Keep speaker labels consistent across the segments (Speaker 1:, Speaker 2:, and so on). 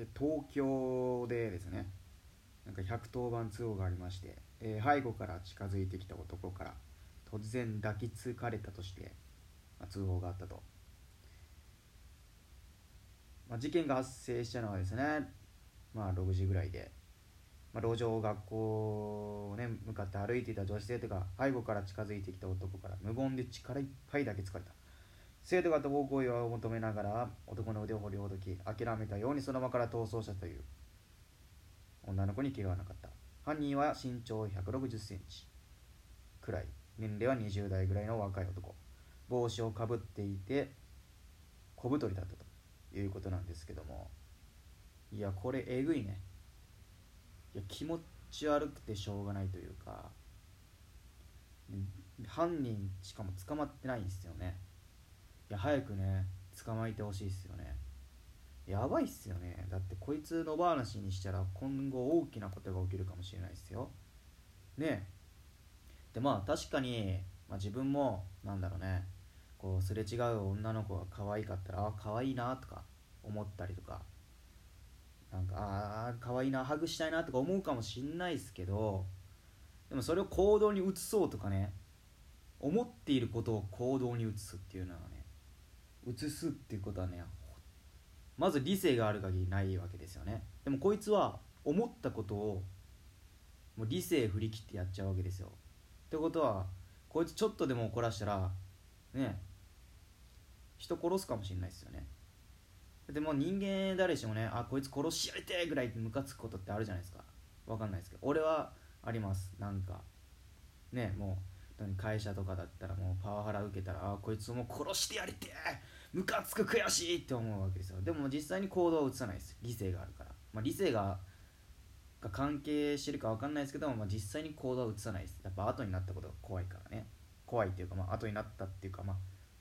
Speaker 1: で東京でですねなんか110番通報がありまして、えー背後から近づいてきた男から突然抱きつかれたとして、まあ、通報があったと、まあ、事件が発生したのはですねまあ6時ぐらいで、まあ、路上学校をね向かって歩いていた女子生徒が背後から近づいてきた男から無言で力いっぱい抱きつかれた。生徒が暴行為を求めながら男の腕を掘りほどき諦めたようにその場から逃走したという。女の子に怪我はなかった。犯人は身長1 6 0センチ。くらい。年齢は20代ぐらいの若い男。帽子をかぶっていて小太りだったということなんですけども。いやこれえぐいね。いや気持ち悪くてしょうがないというか。犯人しかも捕まってないんですよね。いや早くね捕まえてほしいっすよね。やばいっすよね。だってこいつの話にしたら今後大きなことが起きるかもしれないっすよ。ねえ。でまあ確かに、まあ、自分もなんだろうね。こうすれ違う女の子が可愛かったらあ可愛いなとか思ったりとか。なんかああ可愛いなハグしたいなとか思うかもしんないですけどでもそれを行動に移そうとかね思っていることを行動に移すっていうのはね移すっていうことはねまず理性がある限りないわけですよね。でもこいつは思ったことをもう理性振り切ってやっちゃうわけですよ。ってことはこいつちょっとでも怒らしたらね人殺すかもしれないですよね。でも人間誰しもねあこいつ殺しやりてぐらいムカつくことってあるじゃないですか。わかんないですけど。俺はあります。なんかねもう会社とかだったらもうパワハラ受けたらあこいつもう殺してやりてえムカつく悔しいって思うわけですよ。でも実際に行動は移さないです理性があるから、まあ、理性がが関係してるか分かんないですけど、まあ、実際に行動は移さないです。やっぱ後になったことが怖いからね。怖いっていうか、まあ後になったっていうかまあ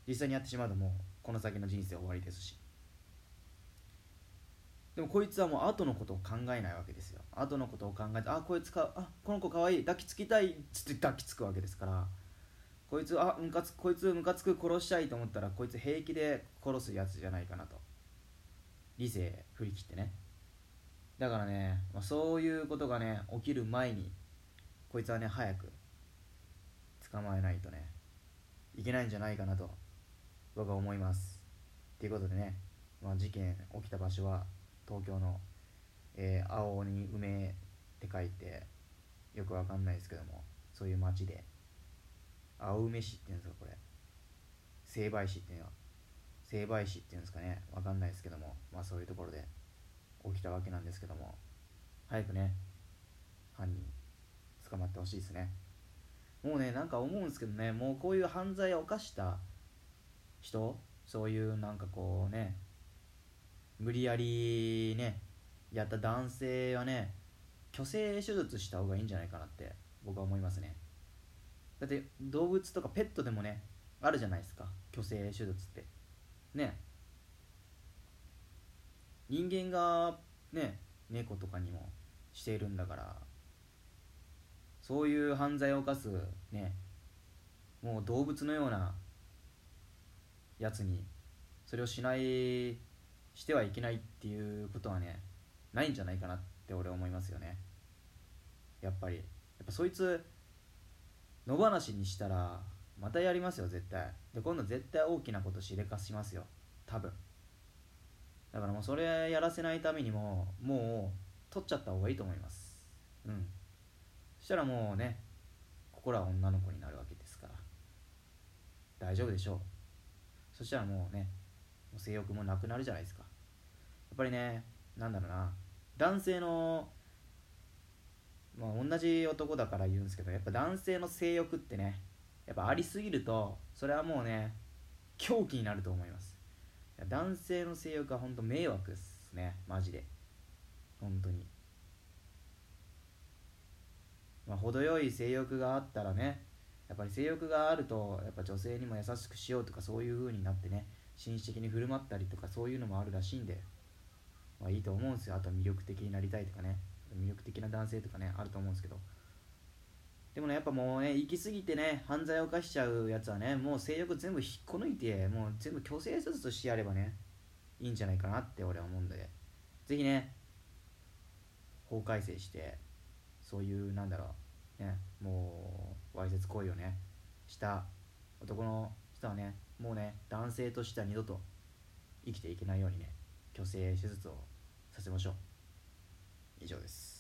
Speaker 1: 実際にやってしまうともうこの先の人生終わりですし。でもこいつはもう後のことを考えないわけですよ。後のことを考えてあこいつかあこの子かわいい抱きつきたいっつって抱きつくわけですから。こいつあムカつくこいつムカつく殺したいと思ったらこいつ平気で殺すやつじゃないかなと。理性振り切ってね。だからね、まあ、そういうことがね起きる前にこいつはね早く捕まえないとねいけないんじゃないかなと僕は思います。ということでね、まあ、事件起きた場所は東京の、えー青に梅って書いてよくわかんないですけどもそういう町で。青梅市っていうんですかこれ。成敗市っていうの。は成敗市っていうんですかね。わかんないですけどもまあそういうところで起きたわけなんですけども早くね犯人捕まってほしいですね。もうねなんか思うんですけどねもうこういう犯罪を犯した人そういうなんかこうね無理やりねやった男性はね虚勢手術した方がいいんじゃないかなって僕は思いますね。だって動物とかペットでもねあるじゃないですか。虚勢手術って。ね。人間がね猫とかにもしているんだから。そういう犯罪を犯すねもう動物のようなやつにそれをしないしてはいけないっていうことはねないんじゃないかなって俺思いますよね。やっぱり。やっぱそいつ野放しにしたらまたやりますよ絶対。で今度絶対大きなことしでかしますよ。多分。だからもうそれやらせないためにももう取っちゃった方がいいと思います。うん。そしたらもうね心は女の子になるわけですから。大丈夫でしょう。そしたらもうね性欲もなくなるじゃないですか。やっぱりねなんだろうな。男性のまあ同じ男だから言うんですけどやっぱ男性の性欲ってねやっぱありすぎるとそれはもうね狂気になると思います。男性の性欲は本当迷惑ですね。マジで。本当に。まあ程よい性欲があったらねやっぱり性欲があるとやっぱ女性にも優しくしようとかそういう風になってね紳士的に振る舞ったりとかそういうのもあるらしいんでまあいいと思うんですよ。あとは魅力的になりたいとかね。魅力的な男性とかねあると思うんですけど。でもねやっぱもうね行き過ぎてね犯罪を犯しちゃうやつはねもう性欲全部引っこ抜いてもう全部強制手術してやればねいいんじゃないかなって俺は思うんで。ぜひね法改正してそういうなんだろうねもうわいせつ行為をねした男の人はね男性としては二度と生きていけないようにね虚勢手術をさせましょう。以上です。